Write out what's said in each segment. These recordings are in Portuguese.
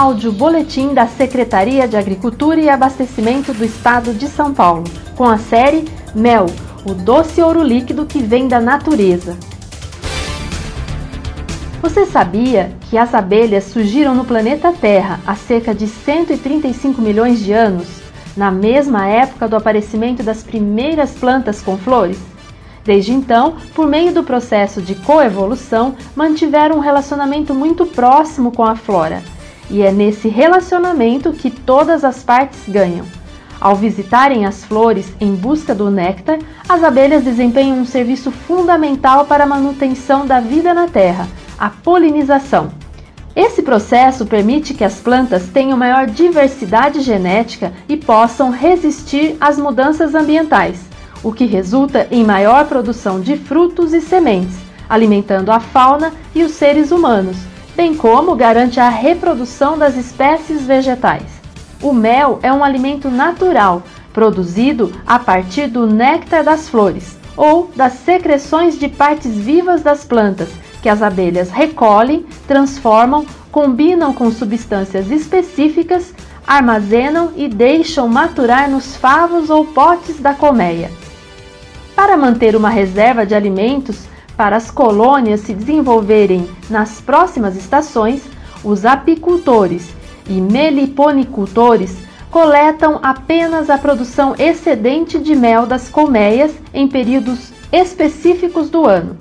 áudio boletim da Secretaria de Agricultura e Abastecimento do Estado de São Paulo, com a série Mel, o doce ouro líquido que vem da natureza. Você sabia que as abelhas surgiram no planeta Terra há cerca de 135 milhões de anos, na mesma época do aparecimento das primeiras plantas com flores? Desde então, por meio do processo de coevolução, mantiveram um relacionamento muito próximo com a flora, e é nesse relacionamento que todas as partes ganham. Ao visitarem as flores em busca do néctar, as abelhas desempenham um serviço fundamental para a manutenção da vida na Terra, a polinização. Esse processo permite que as plantas tenham maior diversidade genética e possam resistir às mudanças ambientais, o que resulta em maior produção de frutos e sementes, alimentando a fauna e os seres humanos, bem como garante a reprodução das espécies vegetais. O mel é um alimento natural, produzido a partir do néctar das flores ou das secreções de partes vivas das plantas, que as abelhas recolhem, transformam, combinam com substâncias específicas, armazenam e deixam maturar nos favos ou potes da colmeia. Para manter uma reserva de alimentos para as colônias se desenvolverem nas próximas estações, os apicultores e meliponicultores coletam apenas a produção excedente de mel das colmeias em períodos específicos do ano.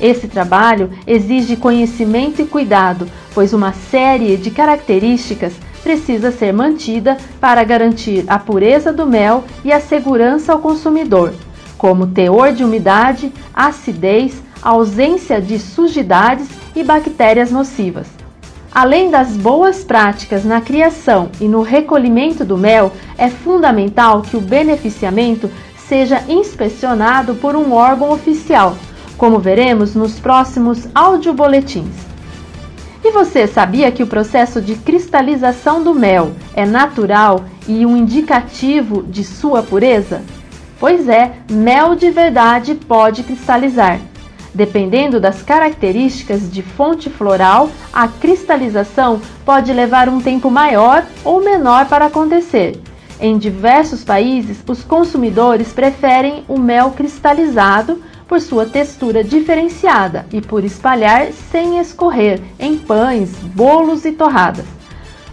Esse trabalho exige conhecimento e cuidado, pois uma série de características precisa ser mantida para garantir a pureza do mel e a segurança ao consumidor, como teor de umidade, acidez, ausência de sujidades e bactérias nocivas. Além das boas práticas na criação e no recolhimento do mel, é fundamental que o beneficiamento seja inspecionado por um órgão oficial, como veremos nos próximos audioboletins. E você sabia que o processo de cristalização do mel é natural e um indicativo de sua pureza? Pois é, mel de verdade pode cristalizar. Dependendo das características de fonte floral, a cristalização pode levar um tempo maior ou menor para acontecer. Em diversos países, os consumidores preferem o mel cristalizado por sua textura diferenciada e por espalhar sem escorrer em pães, bolos e torradas.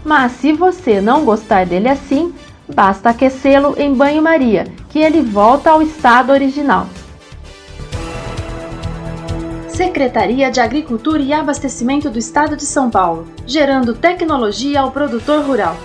Mas se você não gostar dele assim, basta aquecê-lo em banho-maria, que ele volta ao estado original. Secretaria de Agricultura e Abastecimento do Estado de São Paulo, gerando tecnologia ao produtor rural.